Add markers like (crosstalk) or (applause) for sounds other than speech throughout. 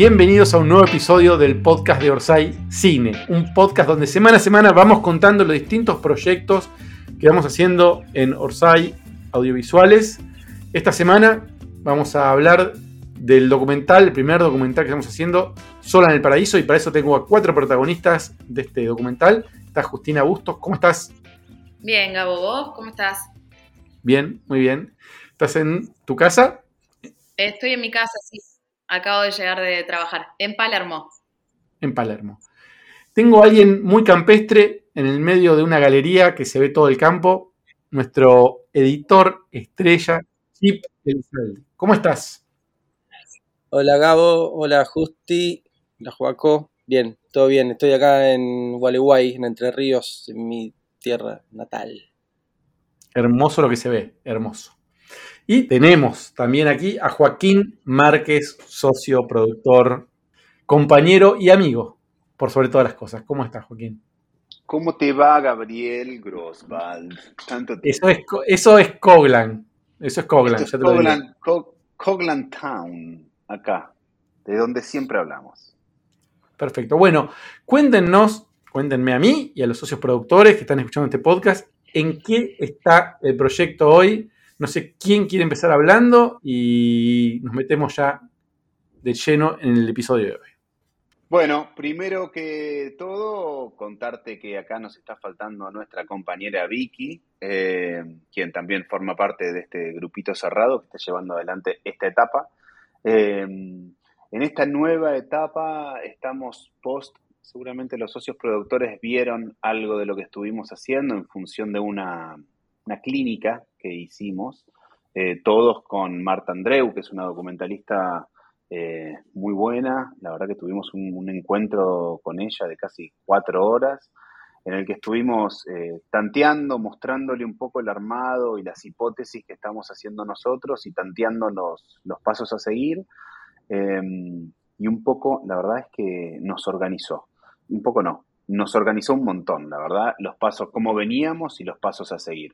Bienvenidos a un nuevo episodio del podcast de Orsay Cine, un podcast donde semana a semana vamos contando los distintos proyectos que vamos haciendo en Orsay Audiovisuales. Esta semana vamos a hablar del documental, el primer documental que estamos haciendo, Sola en el Paraíso, y para eso tengo a cuatro protagonistas de este documental. Está Justina Bustos, ¿cómo estás? Bien, Gabo, ¿vos cómo estás? Bien, muy bien. ¿Estás en tu casa? Estoy en mi casa, sí. Acabo de llegar de trabajar en Palermo. En Palermo. Tengo a alguien muy campestre en el medio de una galería que se ve todo el campo, nuestro editor estrella, Chip Elizalde. ¿Cómo estás? Hola Gabo, hola Justi, hola Joaco. Bien, todo bien. Estoy acá en Gualeguay, en Entre Ríos, en mi tierra natal. Hermoso lo que se ve, hermoso. Y tenemos también aquí a Joaquín Márquez, socio, productor, compañero y amigo, por sobre todas las cosas. ¿Cómo estás, Joaquín? ¿Cómo te va, Gabriel Grosswald? Eso es, eso es Coglan. Eso es Coglan. Coglan, Town, acá, de donde siempre hablamos. Perfecto. Bueno, cuéntenos, cuéntenme a mí y a los socios productores que están escuchando este podcast, en qué está el proyecto hoy no sé quién quiere empezar hablando y nos metemos ya de lleno en el episodio de hoy. Bueno, primero que todo, contarte que acá nos está faltando nuestra compañera Vicky, eh, quien también forma parte de este grupito cerrado que está llevando adelante esta etapa. Eh, en esta nueva etapa estamos post, seguramente los socios productores vieron algo de lo que estuvimos haciendo en función de una una clínica que hicimos, eh, todos con Marta Andreu, que es una documentalista eh, muy buena. La verdad que tuvimos un, encuentro con ella de casi cuatro horas, en el que estuvimos eh, tanteando, mostrándole un poco el armado y las hipótesis que estamos haciendo nosotros y tanteando los, los pasos a seguir. y un poco, la verdad es que nos organizó. Un poco no, nos organizó un montón, la verdad, los pasos, cómo veníamos y los pasos a seguir.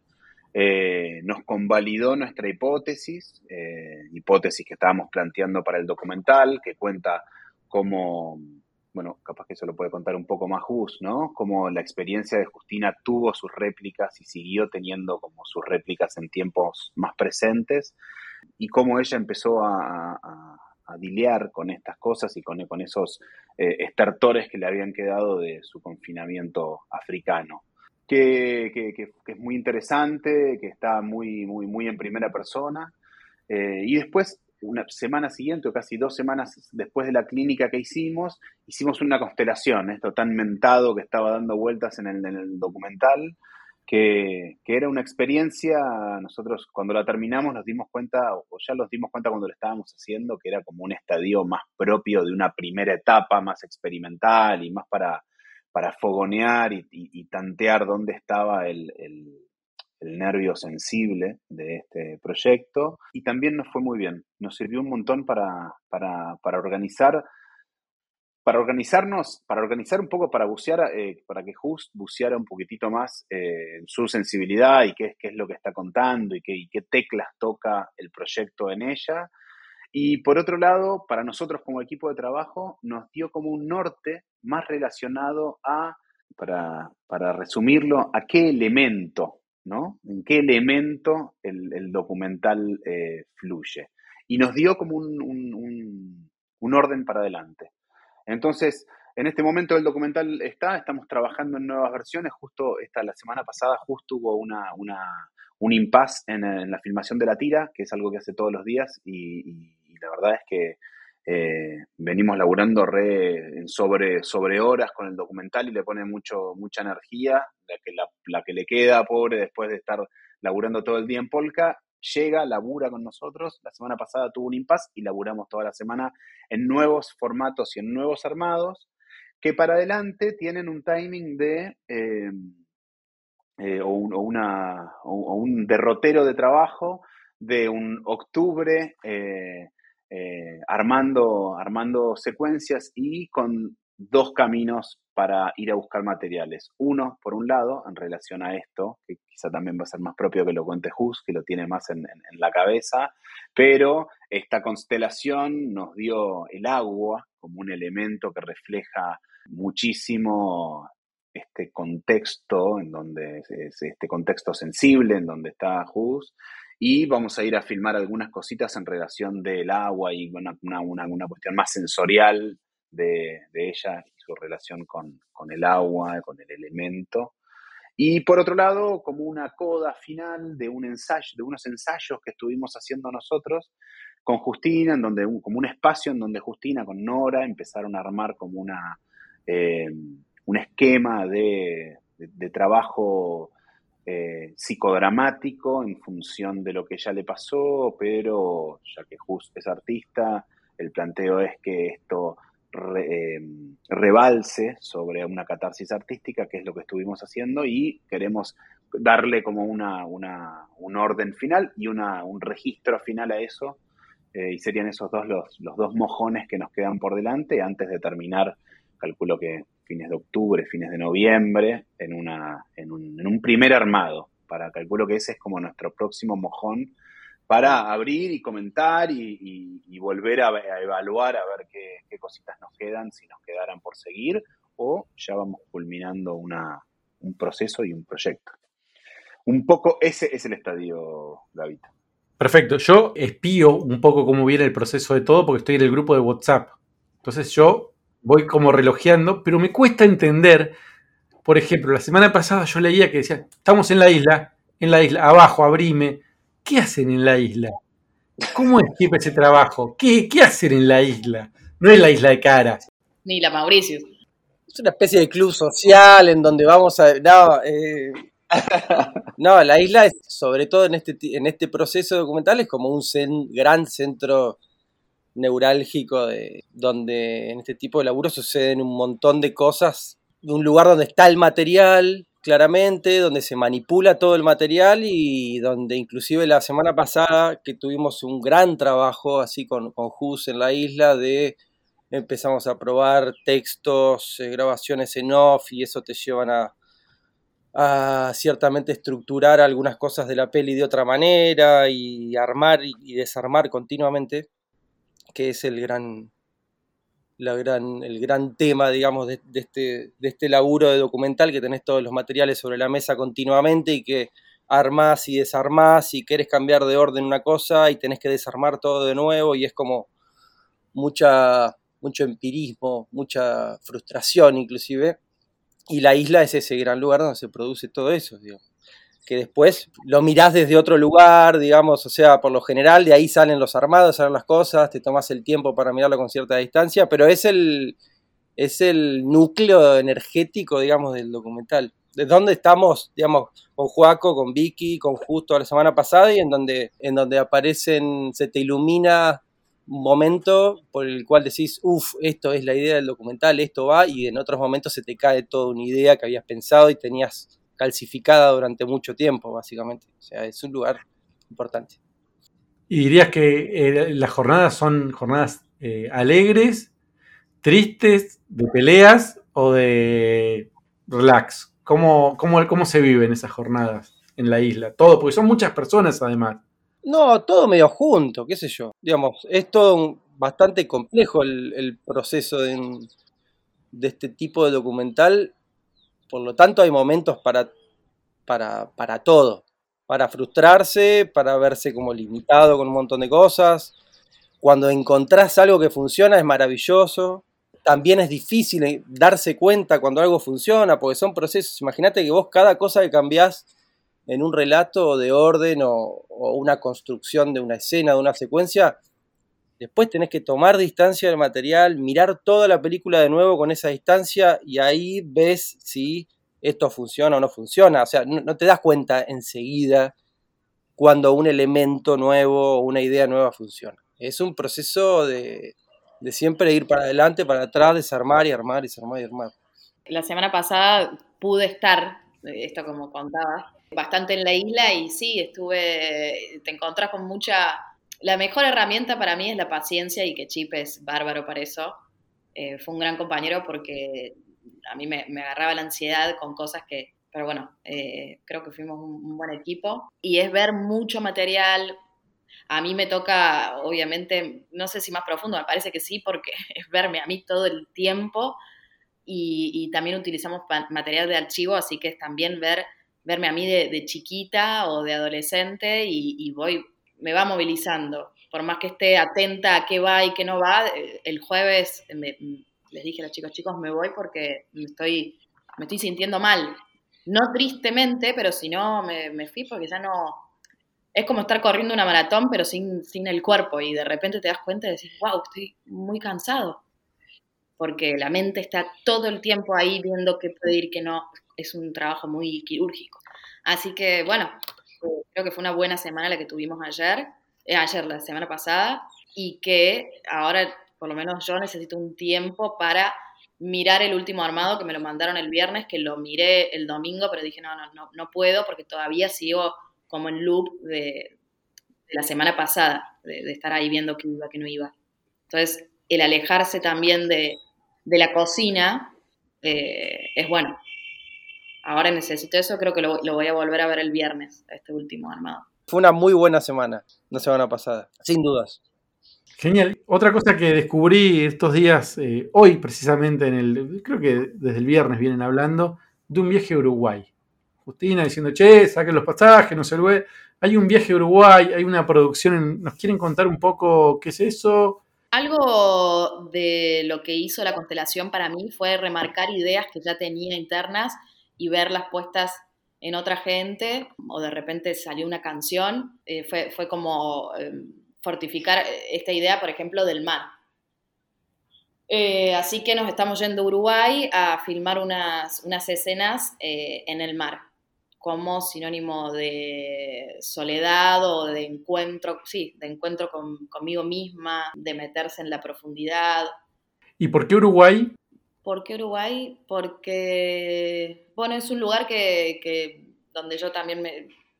Eh, nos convalidó nuestra hipótesis, eh, hipótesis que estábamos planteando para el documental, que cuenta cómo, bueno, capaz que eso lo puede contar un poco más Jus, ¿no? Cómo la experiencia de Justina tuvo sus réplicas y siguió teniendo como sus réplicas en tiempos más presentes, y cómo ella empezó a, a, con estas cosas y con, con esos eh, estertores que le habían quedado de su confinamiento africano que, es muy interesante, que está muy, muy, muy en primera persona. Eh, y después, una semana siguiente o casi dos semanas después de la clínica que hicimos, hicimos una constelación, esto tan mentado que estaba dando vueltas en el, documental, que, era una experiencia, nosotros cuando la terminamos nos dimos cuenta, o ya nos dimos cuenta cuando lo estábamos haciendo, que era como un estadio más propio de una primera etapa, más experimental y más para, para fogonear y, tantear dónde estaba el, nervio sensible de este proyecto. Y también nos fue muy bien, nos sirvió un montón para, organizar para organizarnos, para organizar un poco, para bucear, eh, para que Just buceara un poquitito más eh, en su sensibilidad y qué, es lo que está contando y qué teclas toca el proyecto en ella. Y por otro lado, para nosotros como equipo de trabajo, nos dio como un norte más relacionado a, para, resumirlo, a qué elemento, ¿no? En qué elemento el, documental eh, fluye. Y nos dio como un, orden para adelante. Entonces, en este momento el documental está, estamos trabajando en nuevas versiones. Justo esta, la semana pasada, justo hubo una, un impasse en, la filmación de la tira, que es algo que hace todos los días, y la verdad es que eh, venimos laburando re sobre, sobre horas con el documental y le pone mucho, mucha energía, la que, le queda, pobre, después de estar laburando todo el día en Polka, llega, labura con nosotros. La semana pasada tuvo un impasse y laburamos toda la semana en nuevos formatos y en nuevos armados, que para adelante tienen un timing de... Eh, eh, o, un, una, o, un derrotero de trabajo de un octubre eh, armando, armando secuencias y con dos caminos para ir a buscar materiales. Uno, por un lado, en relación a esto, que quizá también va a ser más propio que lo cuente Hus, que lo tiene más en, la cabeza, pero esta constelación nos dio el agua, como un elemento que refleja muchísimo este contexto, en donde es este contexto sensible, en donde está Hus, y vamos a ir a filmar algunas cositas en relación del agua y una, una, cuestión más sensorial de, ella y su relación con, con, el agua, con el elemento. Y por otro lado, como una coda final de un ensayo, de unos ensayos que estuvimos haciendo nosotros con Justina, en donde como un espacio en donde Justina con Nora empezaron a armar como una eh, un esquema de, de trabajo eh, psicodramático en función de lo que ya le pasó, pero ya que Just es artista, el planteo es que esto eh, rebalse sobre una catarsis artística, que es lo que estuvimos haciendo, y queremos darle como una, un orden final y una, un registro final a eso, eh, y serían esos dos los, los dos mojones que nos quedan por delante. Antes de terminar, calculo que fines de octubre, fines de noviembre, en, una, en, un, primer armado. Para calculo que ese es como nuestro próximo mojón para abrir y comentar y, volver a, evaluar a ver qué, cositas nos quedan, si nos quedaran por seguir o ya vamos culminando una, un proceso y un proyecto. Un poco ese es el estadio, David. Perfecto, yo espío un poco cómo viene el proceso de todo porque estoy en el grupo de WhatsApp. Entonces yo voy como relojeando, pero me cuesta entender, por ejemplo, la semana pasada yo leía que decía, estamos en la isla, en la isla, abajo, abrime, ¿qué hacen en la isla? ¿Cómo es ese trabajo? ¿Qué, ¿Qué hacen en la isla? No es la isla de Caras. Ni la Mauricio. Es una especie de club social en donde vamos a... No, eh, (laughs) no la isla es, sobre todo en este, en este proceso documental, es como un gran centro neurálgico de, donde en este tipo de laburo suceden un montón de cosas, un lugar donde está el material claramente, donde se manipula todo el material y donde inclusive la semana pasada que tuvimos un gran trabajo así con, con en la isla de empezamos a probar textos, eh, grabaciones en off y eso te llevan a, a ciertamente estructurar algunas cosas de la peli de otra manera y armar y desarmar continuamente que es el gran, el gran tema, digamos, de, este, de este laburo de documental, que tenés todos los materiales sobre la mesa continuamente y que armás y desarmás y querés cambiar de orden una cosa y tenés que desarmar todo de nuevo y es como mucha, mucho empirismo, mucha frustración inclusive. Y la isla es ese gran lugar donde se produce todo eso, digamos que después lo mirás desde otro lugar, digamos, o sea, por lo general de ahí salen los armados, salen las cosas, te tomas el tiempo para mirarlo con cierta distancia, pero es el, es el núcleo energético, digamos, del documental. De dónde estamos, digamos, con Juaco, con Vicky, con Justo la semana pasada y en donde, en donde aparecen, se te ilumina un momento por el cual decís, uff, esto es la idea del documental, esto va, y en otros momentos se te cae toda una idea que habías pensado y tenías calcificada durante mucho tiempo, básicamente. O sea, es un lugar importante. ¿Y dirías que eh, las jornadas son jornadas eh, alegres, tristes, de peleas o de relax? ¿Cómo, cómo, cómo se viven esas jornadas en la isla? Todo, porque son muchas personas además. No, todo medio junto, qué sé yo. Digamos, es todo bastante complejo el, proceso de, de, este tipo de documental por lo tanto, hay momentos para, para, para todo. Para frustrarse, para verse como limitado con un montón de cosas. Cuando encontrás algo que funciona es maravilloso. También es difícil eh, darse cuenta cuando algo funciona, porque son procesos. Imagínate que vos cada cosa que cambiás en un relato de orden o, o, una construcción de una escena, de una secuencia, después tenés que tomar distancia del material, mirar toda la película de nuevo con esa distancia y ahí ves si esto funciona o no funciona. O sea, no, te das cuenta enseguida cuando un elemento nuevo una idea nueva funciona. Es un proceso de, de siempre ir para adelante, para atrás, desarmar y armar, desarmar y armar. La semana pasada pude estar, esto como contaba, bastante en la isla y sí, estuve, te encontrás con mucha la mejor herramienta para mí es la paciencia y que Chip es bárbaro para eso. Eh, fue un gran compañero porque a mí me, agarraba la ansiedad con cosas que, pero bueno, eh, creo que fuimos un, buen equipo. Y es ver mucho material. A mí me toca, obviamente, no sé si más profundo, me parece que sí, porque (laughs) es verme a mí todo el tiempo y, también utilizamos material de archivo, así que es también ver, verme a mí de, chiquita o de adolescente y, voy, me va movilizando. Por más que esté atenta a qué va y qué no va, eh, el jueves les dije a los chicos, chicos, me voy porque me estoy, me estoy sintiendo mal. No tristemente, pero si no, me, me fui porque ya no, es como estar corriendo una maratón, pero sin, sin el cuerpo, y de repente te das cuenta y decís, wow, estoy muy cansado, porque la mente está todo el tiempo ahí viendo qué puede ir, qué no, es un trabajo muy quirúrgico. Así que, bueno, creo que fue una buena semana la que tuvimos ayer, eh, ayer, la semana pasada, y que ahora, por lo menos yo necesito un tiempo para mirar el último armado que me lo mandaron el viernes, que lo miré el domingo, pero dije, no, no, no, no puedo porque todavía sigo como en loop de, la semana pasada, de, estar ahí viendo qué iba, qué no iba. Entonces, el alejarse también de, la cocina eh, es bueno. Ahora necesito eso, creo que lo, voy a volver a ver el viernes, este último armado. Fue una muy buena semana, la semana pasada, sin dudas. Genial. Otra cosa que descubrí estos días, eh, hoy precisamente, en el, creo que desde el viernes vienen hablando, de un viaje a Uruguay. Justina diciendo, che, saquen los pasajes, no se olviden. Hay un viaje a Uruguay, hay una producción. ¿Nos quieren contar un poco qué es eso? Algo de lo que hizo la constelación para mí fue remarcar ideas que ya tenía internas y verlas puestas en otra gente, o de repente salió una canción. Eh, fue, fue, como em, fortificar esta idea, por ejemplo, del mar. Eh, así que nos estamos yendo a Uruguay a filmar unas, unas escenas eh, en el mar como sinónimo de soledad o de encuentro, sí, de encuentro conmigo misma, de meterse en la profundidad. ¿Y por qué Uruguay? ¿Por qué Uruguay? Porque, bueno, es un lugar que, donde yo también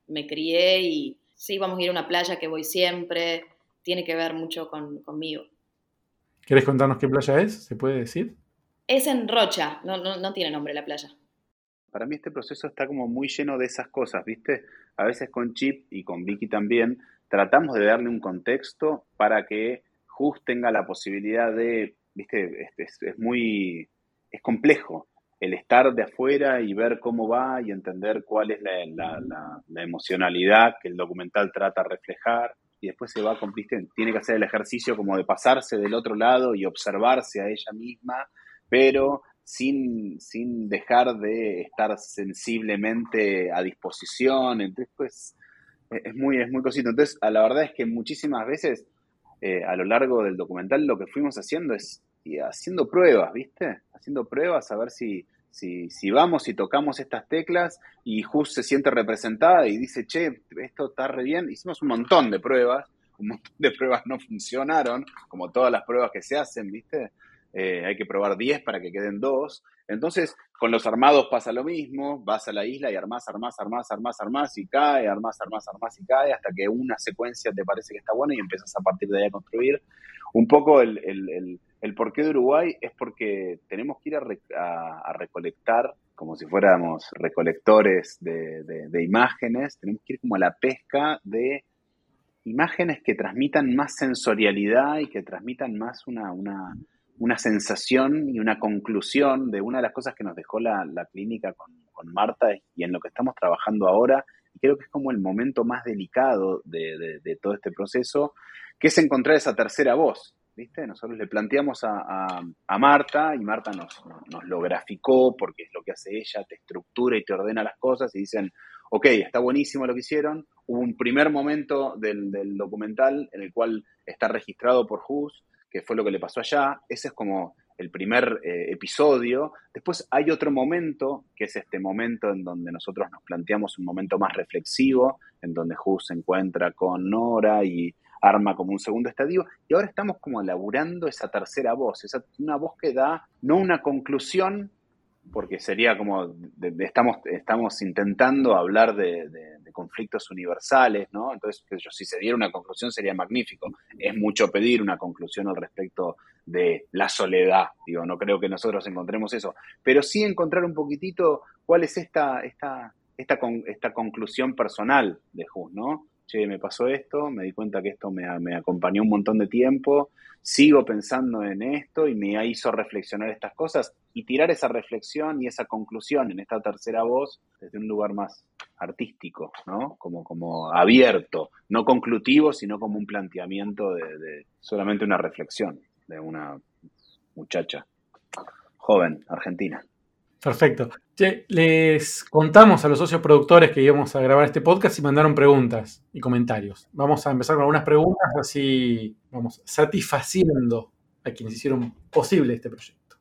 me, crié y sí, vamos a ir a una playa que voy siempre, tiene que ver mucho conmigo. ¿Quieres contarnos qué playa es? ¿Se puede decir? Es en Rocha, no, no tiene nombre la playa para mí este proceso está como muy lleno de esas cosas, ¿viste? A veces con Chip y con Vicky también tratamos de darle un contexto para que Just tenga la posibilidad de, ¿viste? Este, es, muy, es complejo el estar de afuera y ver cómo va y entender cuál es la, la, emocionalidad que el documental trata de reflejar y después se va, ¿viste? tiene que hacer el ejercicio como de pasarse del otro lado y observarse a ella misma, pero sin, sin dejar de estar sensiblemente a disposición. Entonces, pues, es muy, es muy cosito. Entonces, la verdad es que muchísimas veces eh, a lo largo del documental lo que fuimos haciendo es haciendo pruebas, ¿viste? Haciendo pruebas a ver si, si, si vamos y tocamos estas teclas y Just se siente representada y dice, che, esto está re bien. Hicimos un montón de pruebas, un montón de pruebas no funcionaron, como todas las pruebas que se hacen, ¿viste? Eh, hay que probar 10 para que queden 2. Entonces, con los armados pasa lo mismo, vas a la isla y armás, armás, armás, armás, armás y cae, armás, armás, armás y cae, hasta que una secuencia te parece que está buena y empiezas a partir de ahí a construir. Un poco el, porqué de Uruguay es porque tenemos que ir a, recolectar, como si fuéramos recolectores de, de imágenes, tenemos que ir como a la pesca de imágenes que transmitan más sensorialidad y que transmitan más una, una una sensación y una conclusión de una de las cosas que nos dejó la, clínica con, Marta y en lo que estamos trabajando ahora, y creo que es como el momento más delicado de, todo este proceso, que es encontrar esa tercera voz. ¿Viste? Nosotros le planteamos a, Marta y Marta nos, nos, lo graficó porque es lo que hace ella, te estructura y te ordena las cosas y dicen, ok, está buenísimo lo que hicieron. Hubo un primer momento del, del documental en el cual está registrado por Hus, que fue lo que le pasó allá. Ese es como el primer eh, episodio. Después hay otro momento, que es este momento en donde nosotros nos planteamos un momento más reflexivo, en donde Hus se encuentra con Nora y arma como un segundo estadio. Y ahora estamos como elaborando esa tercera voz, esa, una voz que da no una conclusión, porque sería como, estamos, estamos intentando hablar de, conflictos universales, ¿no? Entonces, si se diera una conclusión sería magnífico. Es mucho pedir una conclusión al respecto de la soledad, digo, no creo que nosotros encontremos eso, pero sí encontrar un poquitito cuál es esta, esta, esta, esta conclusión personal de Hus, ¿no? Che, me pasó esto, me di cuenta que esto me, acompañó un montón de tiempo, sigo pensando en esto y me hizo reflexionar estas cosas y tirar esa reflexión y esa conclusión en esta tercera voz desde un lugar más artístico, ¿no? Como, como abierto, no conclutivo, sino como un planteamiento de solamente una reflexión de una muchacha joven argentina. Perfecto. Les contamos a los socios productores que íbamos a grabar este podcast y mandaron preguntas y comentarios. Vamos a empezar con algunas preguntas, así vamos satisfaciendo a quienes hicieron posible este proyecto.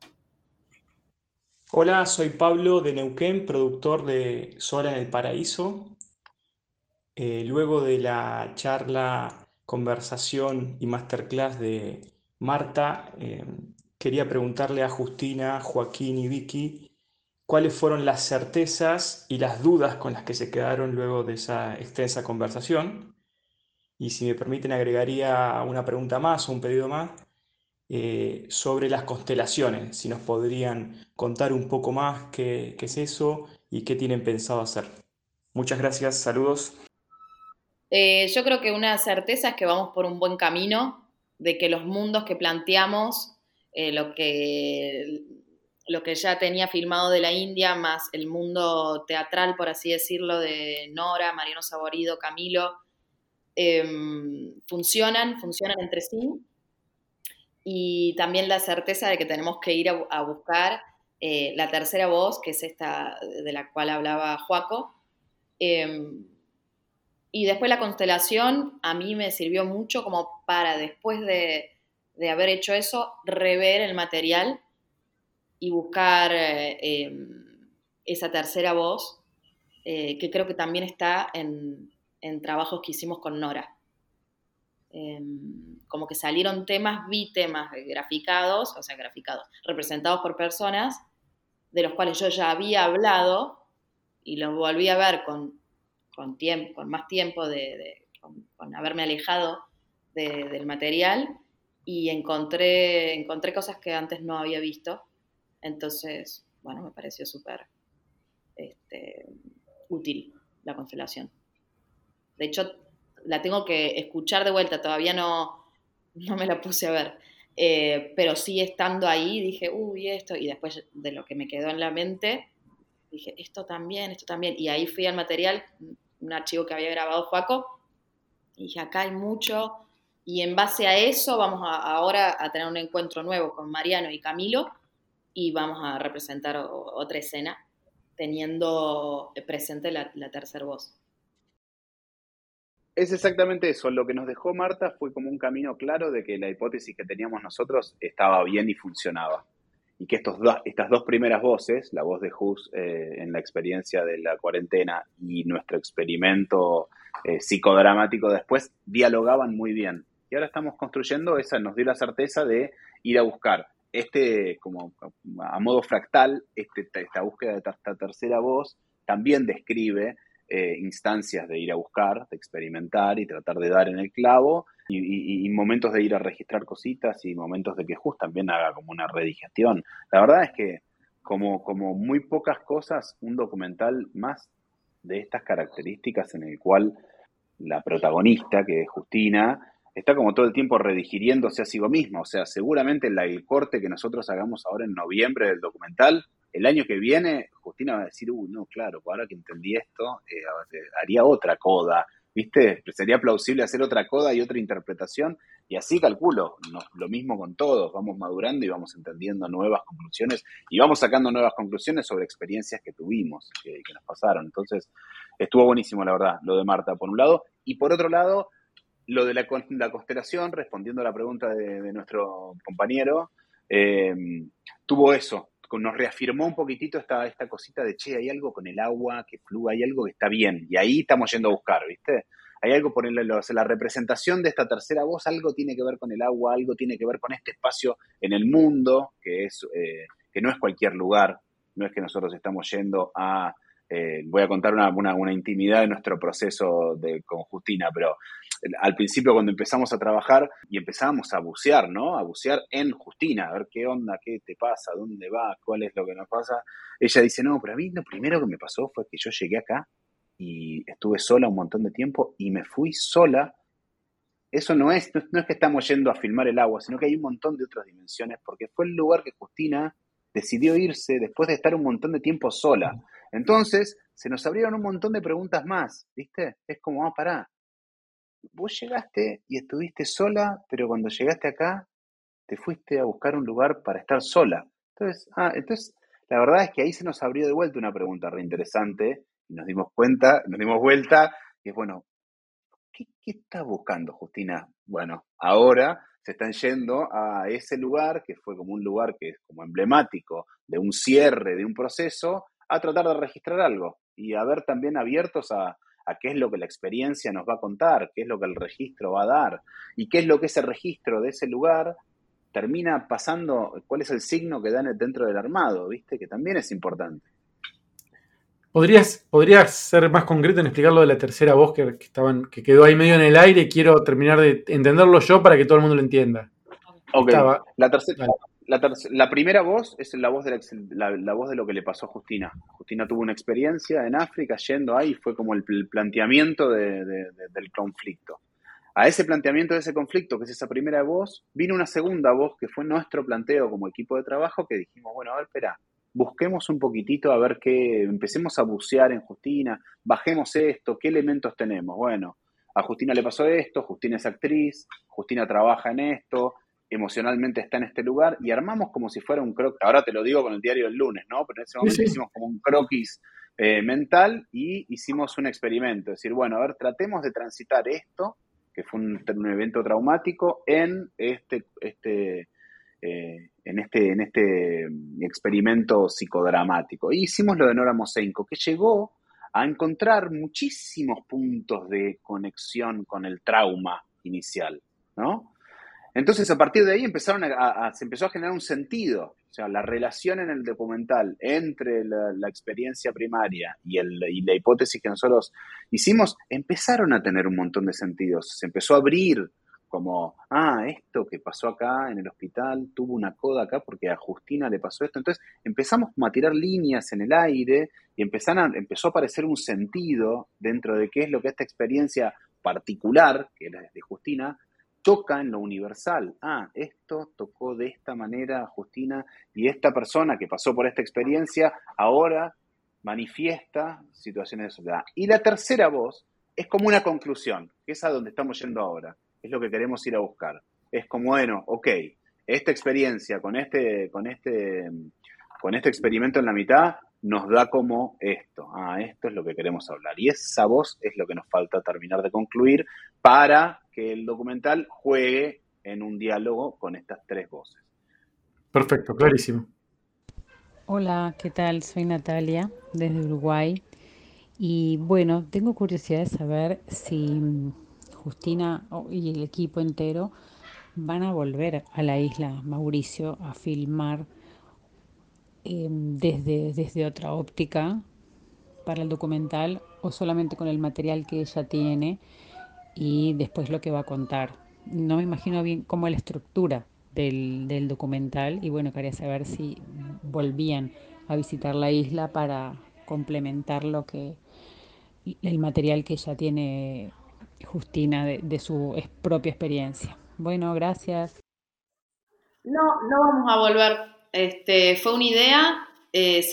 Hola, soy Pablo de Neuquén, productor de Sola en el Paraíso. Eh, luego de la charla, conversación y masterclass de Marta, eh, quería preguntarle a Justina, Joaquín y Vicky cuáles fueron las certezas y las dudas con las que se quedaron luego de esa extensa conversación. Y si me permiten, agregaría una pregunta más o un pedido más eh, sobre las constelaciones, si nos podrían contar un poco más qué, es eso y qué tienen pensado hacer. Muchas gracias, saludos. Eh, yo creo que una certeza es que vamos por un buen camino, de que los mundos que planteamos, eh, lo que lo que ya tenía filmado de la India, más el mundo teatral, por así decirlo, de Nora, Mariano Saborido, Camilo, em, funcionan, funcionan entre sí. Y también la certeza de que tenemos que ir a, buscar eh, la tercera voz, que es esta de la cual hablaba Joaco. Em, y después la constelación a mí me sirvió mucho como para después de, de haber hecho eso, rever el material y buscar eh, em, esa tercera voz, eh, que creo que también está en, trabajos que hicimos con Nora. Em, como que salieron temas, vi temas graficados, o sea, graficados, representados por personas de los cuales yo ya había hablado y los volví a ver con, con, tiempo, con más tiempo, de, con, haberme alejado del material y encontré, encontré cosas que antes no había visto entonces, bueno, me pareció súper este, útil la constelación. De hecho, la tengo que escuchar de vuelta, todavía no, no me la puse a ver. Eh, pero sí estando ahí dije, uy, esto, y después de lo que me quedó en la mente, dije, esto también, esto también. Y ahí fui al material, un archivo que había grabado Juaco, y dije, acá hay mucho. Y en base a eso vamos ahora a tener un encuentro nuevo con Mariano y Camilo, y vamos a representar otra escena teniendo presente la, tercera voz. Es exactamente eso. Lo que nos dejó Marta fue como un camino claro de que la hipótesis que teníamos nosotros estaba bien y funcionaba. Y que estos dos, estas dos primeras voces, la voz de Hus eh, en la experiencia de la cuarentena y nuestro experimento eh, psicodramático después, dialogaban muy bien. Y ahora estamos construyendo esa, nos dio la certeza de ir a buscar este, como a modo fractal, este, esta búsqueda de esta tercera voz también describe eh, instancias de ir a buscar, de experimentar y tratar de dar en el clavo, y, momentos de ir a registrar cositas y momentos de que Just también haga como una redigestión. La verdad es que como, como muy pocas cosas, un documental más de estas características en el cual la protagonista, que es Justina, está como todo el tiempo redigiriéndose a sí mismo. O sea, seguramente el corte que nosotros hagamos ahora en noviembre del documental, el año que viene, Justina va a decir, uh, no, claro, ahora que entendí esto, eh, haría otra coda, ¿viste? Sería plausible hacer otra coda y otra interpretación. Y así calculo, lo mismo con todos, vamos madurando y vamos entendiendo nuevas conclusiones y vamos sacando nuevas conclusiones sobre experiencias que tuvimos, que, nos pasaron. Entonces, estuvo buenísimo, la verdad, lo de Marta, por un lado. Y por otro lado, lo de la, constelación, respondiendo a la pregunta de, nuestro compañero, eh, tuvo eso, nos reafirmó un poquitito esta, esta cosita de, che, hay algo con el agua que fluye, hay algo que está bien, y ahí estamos yendo a buscar, ¿viste? Hay algo por el, la representación de esta tercera voz, algo tiene que ver con el agua, algo tiene que ver con este espacio en el mundo, que, es, eh, que no es cualquier lugar, no es que nosotros estamos yendo a eh, voy a contar una, intimidad de nuestro proceso de, con Justina, pero al principio cuando empezamos a trabajar y empezamos a bucear, ¿no? A bucear en Justina, a ver qué onda, qué te pasa, dónde va, cuál es lo que nos pasa. Ella dice, no, pero a mí lo primero que me pasó fue que yo llegué acá y estuve sola un montón de tiempo y me fui sola. Eso no es, no es que estamos yendo a filmar el agua, sino que hay un montón de otras dimensiones, porque fue el lugar que Justina decidió irse después de estar un montón de tiempo sola. Entonces, se nos abrieron un montón de preguntas más, ¿viste? Es como, ah, pará. Vos llegaste y estuviste sola, pero cuando llegaste acá, te fuiste a buscar un lugar para estar sola. Entonces, ah, entonces, la verdad es que ahí se nos abrió de vuelta una pregunta reinteresante y nos dimos cuenta, nos dimos vuelta y es bueno, ¿qué, qué estás buscando, Justina? Bueno, ahora se están yendo a ese lugar que fue como un lugar que es como emblemático de un cierre de un proceso, a tratar de registrar algo y a ver también abiertos a, qué es lo que la experiencia nos va a contar, qué es lo que el registro va a dar y qué es lo que ese registro de ese lugar termina pasando, cuál es el signo que dan dentro del armado, ¿viste? Que también es importante. ¿Podrías, ¿Podrías ser más concreto en explicar lo de la tercera voz que, estaban, que quedó ahí medio en el aire? Quiero terminar de entenderlo yo para que todo el mundo lo entienda. Ok. la, tercera, la, primera voz es la voz, de la, voz de lo que le pasó a Justina. Justina tuvo una experiencia en África yendo ahí, fue como el, planteamiento del conflicto. A ese planteamiento de ese conflicto, que es esa primera voz, vino una segunda voz que fue nuestro planteo como equipo de trabajo que dijimos, bueno, a ver, espera, busquemos un poquitito a ver qué, empecemos a bucear en Justina, bajemos esto, qué elementos tenemos. Bueno, a Justina le pasó esto, Justina es actriz, Justina trabaja en esto, emocionalmente está en este lugar y armamos como si fuera un croquis, ahora te lo digo con el diario del lunes, ¿no? Pero en ese momento hicimos como un croquis eh, mental y hicimos un experimento, es decir, bueno, a ver, tratemos de transitar esto, que fue un, un evento traumático, en este, este eh, en, este, en este experimento psicodramático. Y hicimos lo de Nora Mosenko, que llegó a encontrar muchísimos puntos de conexión con el trauma inicial, ¿no? Entonces, a partir de ahí empezaron a, se empezó a generar un sentido, o sea, la relación en el documental entre la, experiencia primaria y, la hipótesis que nosotros hicimos, empezaron a tener un montón de sentidos, se empezó a abrir como, ah, esto que pasó acá en el hospital tuvo una coda acá porque a Justina le pasó esto. Entonces empezamos a tirar líneas en el aire y empezaron empezó a aparecer un sentido dentro de qué es lo que esta experiencia particular, que es la de Justina, toca en lo universal. Ah, esto tocó de esta manera a Justina y esta persona que pasó por esta experiencia ahora manifiesta situaciones de soledad. Y la tercera voz es como una conclusión, que es a donde estamos yendo ahora es lo que queremos ir a buscar. Es como, bueno, ok, esta experiencia con este, con este, con este experimento en la mitad nos da como esto. Ah, esto es lo que queremos hablar. Y esa voz es lo que nos falta terminar de concluir para que el documental juegue en un diálogo con estas tres voces. Perfecto, clarísimo. Hola, ¿qué tal? Soy Natalia desde Uruguay. Y bueno, tengo curiosidad de saber si Justina y el equipo entero van a volver a la isla Mauricio a filmar em, desde, desde otra óptica para el documental o solamente con el material que ella tiene y después lo que va a contar. No me imagino bien cómo la estructura del, del documental y bueno, quería saber si volvían a visitar la isla para complementar lo que el material que ella tiene Justina de, su propia experiencia. Bueno, gracias. No, no vamos a volver. Este, fue una idea, eh,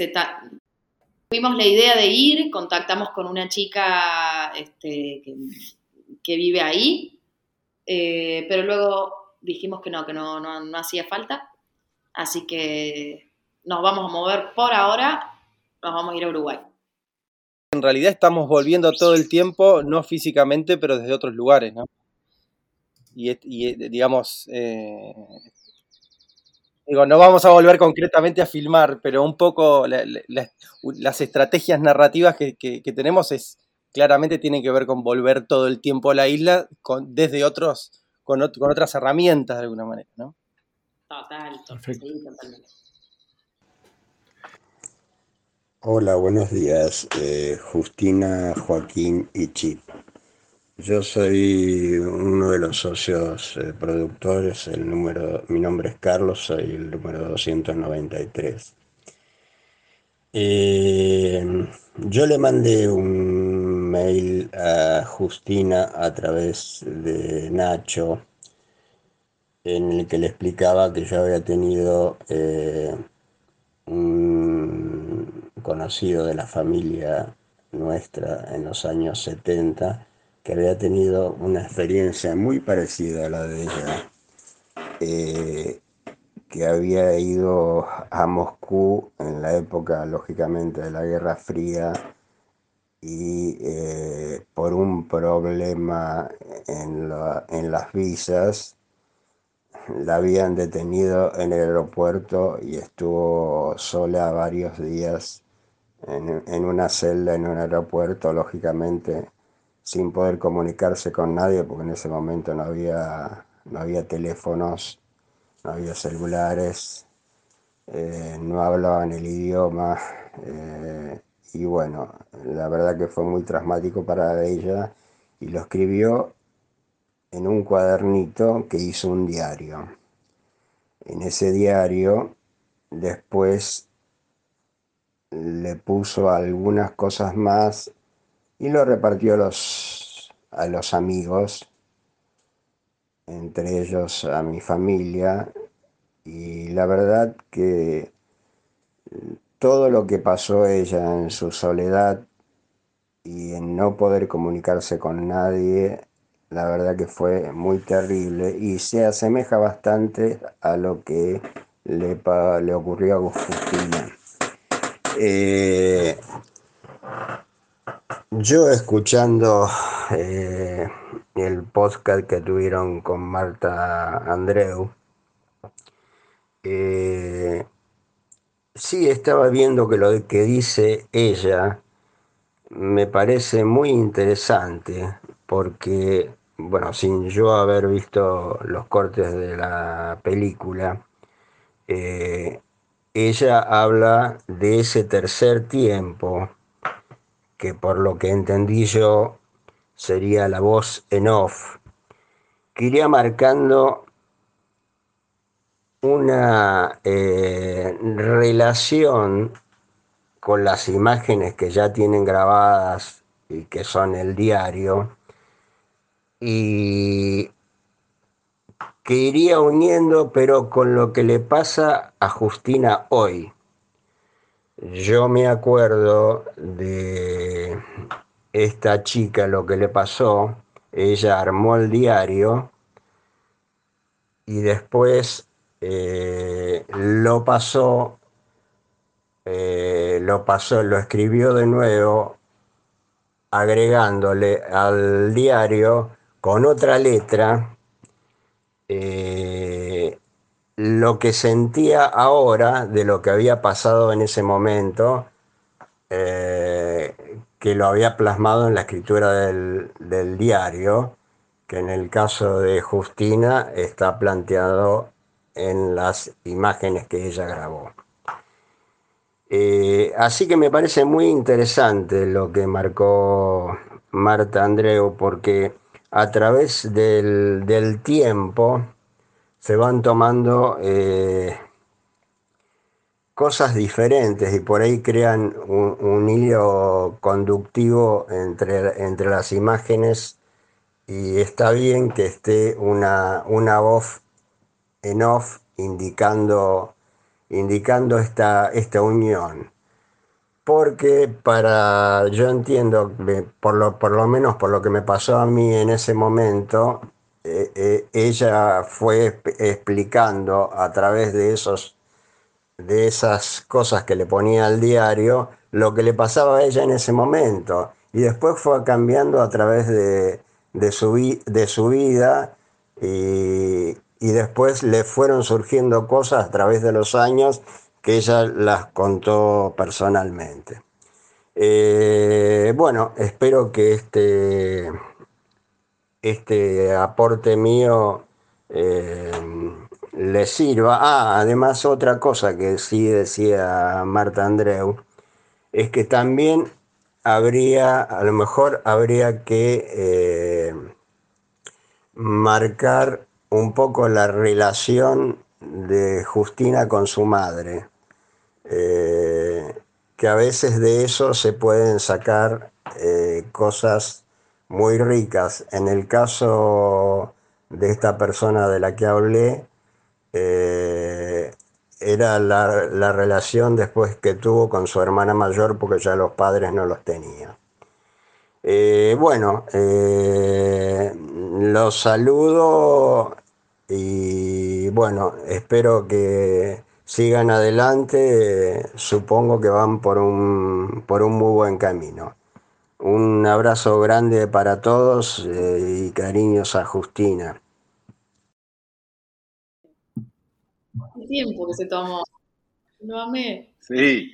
tuvimos la idea de ir, contactamos con una chica este, que, vive ahí, eh, pero luego dijimos que no, que no, hacía falta, así que nos vamos a mover por ahora, nos vamos a ir a Uruguay en realidad estamos volviendo todo el tiempo, no físicamente, pero desde otros lugares, ¿no? Y, digamos, eh, digo, no vamos a volver concretamente a filmar, pero un poco las estrategias narrativas que, tenemos es claramente tienen que ver con volver todo el tiempo a la isla con, desde otros, con, con otras herramientas de alguna manera, ¿no? Total, Perfecto. totalmente. Hola, buenos días. Eh, Justina, Joaquín y Chip. Yo soy uno de los socios eh, productores. El número, mi nombre es Carlos, soy el número 293. Eh, yo le mandé un mail a Justina a través de Nacho, en el que le explicaba que yo había tenido eh, un conocido de la familia nuestra en los años 70 que había tenido una experiencia muy parecida a la de ella, eh, que había ido a Moscú en la época, lógicamente, de la Guerra Fría y eh, por un problema en, en las visas la habían detenido en el aeropuerto y estuvo sola varios días en, en, una celda en un aeropuerto, lógicamente sin poder comunicarse con nadie, porque en ese momento no había, no había teléfonos, no había celulares, eh, no hablaban el idioma. Eh, y bueno, la verdad que fue muy traumático para ella y lo escribió en un cuadernito que hizo un diario. En ese diario después le puso algunas cosas más y lo repartió a los, a los amigos, entre ellos a mi familia, y la verdad que todo lo que pasó ella en su soledad y en no poder comunicarse con nadie, la verdad que fue muy terrible y se asemeja bastante a lo que le, le ocurrió a Justina. Eh, yo escuchando eh, el podcast que tuvieron con Marta Andreu, eh, sí estaba viendo que lo que dice ella me parece muy interesante porque, bueno, sin yo haber visto los cortes de la película, eh, ella habla de ese tercer tiempo que por lo que entendí yo sería la voz en off, que iría marcando una eh, relación con las imágenes que ya tienen grabadas y que son el diario, y que iría uniendo pero con lo que le pasa a Justina hoy. Yo me acuerdo de esta chica, lo que le pasó, ella armó el diario y después eh, lo pasó, eh, lo pasó, lo escribió de nuevo, agregándole al diario con otra letra eh, lo que sentía ahora de lo que había pasado en ese momento, eh, que lo había plasmado en la escritura del, diario, que en el caso de Justina está planteado en las imágenes que ella grabó. Eh, así que me parece muy interesante lo que marcó Marta Andreu, porque a través del, del tiempo, se van tomando eh, cosas diferentes y por ahí crean un, hilo conductivo entre, entre, las imágenes y está bien que esté una, una voz en off indicando, indicando esta, esta unión. Porque para, yo entiendo, por lo, por lo menos por lo que me pasó a mí en ese momento, eh, eh, ella fue explicando a través de esos de esas cosas que le ponía al diario lo que le pasaba a ella en ese momento y después fue cambiando a través de, su, de su vida y, después le fueron surgiendo cosas a través de los años que ella las contó personalmente. Eh, bueno, espero que este este aporte mío eh, le sirva. Ah, además otra cosa que sí decía Marta Andreu, es que también habría, a lo mejor habría que eh, marcar un poco la relación de Justina con su madre, eh, que a veces de eso se pueden sacar cosas muy ricas. En el caso de esta persona de la que hablé, eh, era la, la, relación después que tuvo con su hermana mayor porque ya los padres no los tenía. Eh, bueno, eh, los saludo y bueno, espero que sigan adelante, supongo que van por un, por un muy buen camino. Un abrazo grande para todos eh, y cariños a Justina. El tiempo que se tomó. Lo amé. Sí.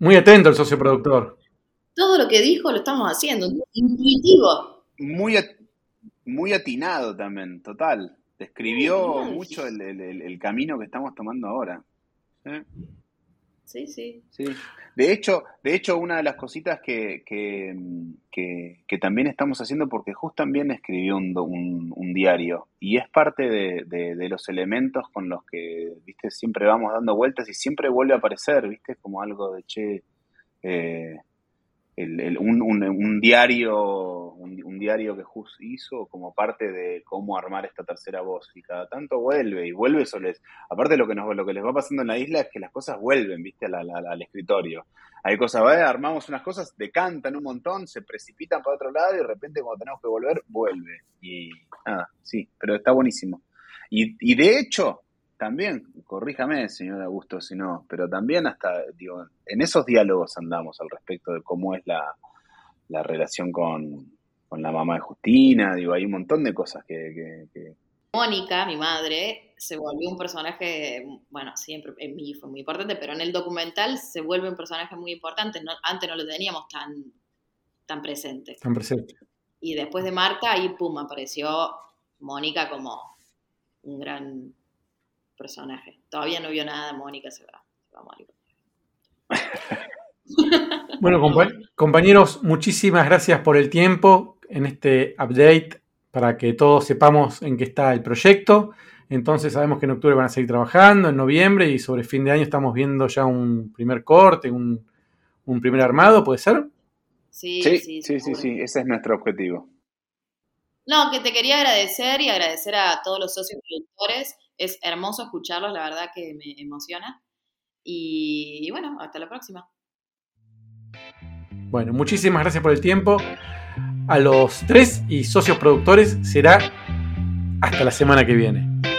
Muy atento el socio productor. Todo lo que dijo lo estamos haciendo. Intuitivo. Muy, muy atinado también, total. Describió mucho el, el, el, camino que estamos tomando ahora. ¿Sí? Sí, sí. De hecho, de hecho, una de las cositas que, que, que, también estamos haciendo, porque Just también escribió un, diario, y es parte de, de, de, los elementos con los que, viste, siempre vamos dando vueltas y siempre vuelve a aparecer, viste, como algo de, che, eh, un, diario un, diario que Hus hizo como parte de cómo armar esta tercera voz. Y cada tanto vuelve y vuelve sobre aparte lo que nos lo que les va pasando en la isla es que las cosas vuelven viste al escritorio. Hay cosas armamos unas cosas decantan un montón se precipitan para otro lado y de repente cuando tenemos que volver vuelve. Y nada sí pero está buenísimo. Y, y de hecho también, corríjame, señor Augusto, si no, pero también hasta, digo, en esos diálogos andamos al respecto de cómo es la, la relación con, con, la mamá de Justina, digo, hay un montón de cosas que, que, Mónica, mi madre, se volvió un personaje, bueno, siempre en mí fue muy importante, pero en el documental se vuelve un personaje muy importante, antes no lo teníamos tan, tan presente. Tan presente. Y después de Marta, ahí, pum, apareció Mónica como un gran personaje. Todavía no vio nada, Mónica se va. Se va Mónica. (laughs) bueno, compañeros, muchísimas gracias por el tiempo en este update para que todos sepamos en qué está el proyecto. Entonces sabemos que en octubre van a seguir trabajando, en noviembre y sobre fin de año estamos viendo ya un primer corte, un, un primer armado, ¿puede ser? Sí, sí, sí, sí, sí, sí, ese es nuestro objetivo. No, que te quería agradecer y agradecer a todos los socios productores es hermoso escucharlos, la verdad que me emociona. Y, bueno, hasta la próxima. Bueno, muchísimas gracias por el tiempo. A los tres y socios productores será hasta la semana que viene.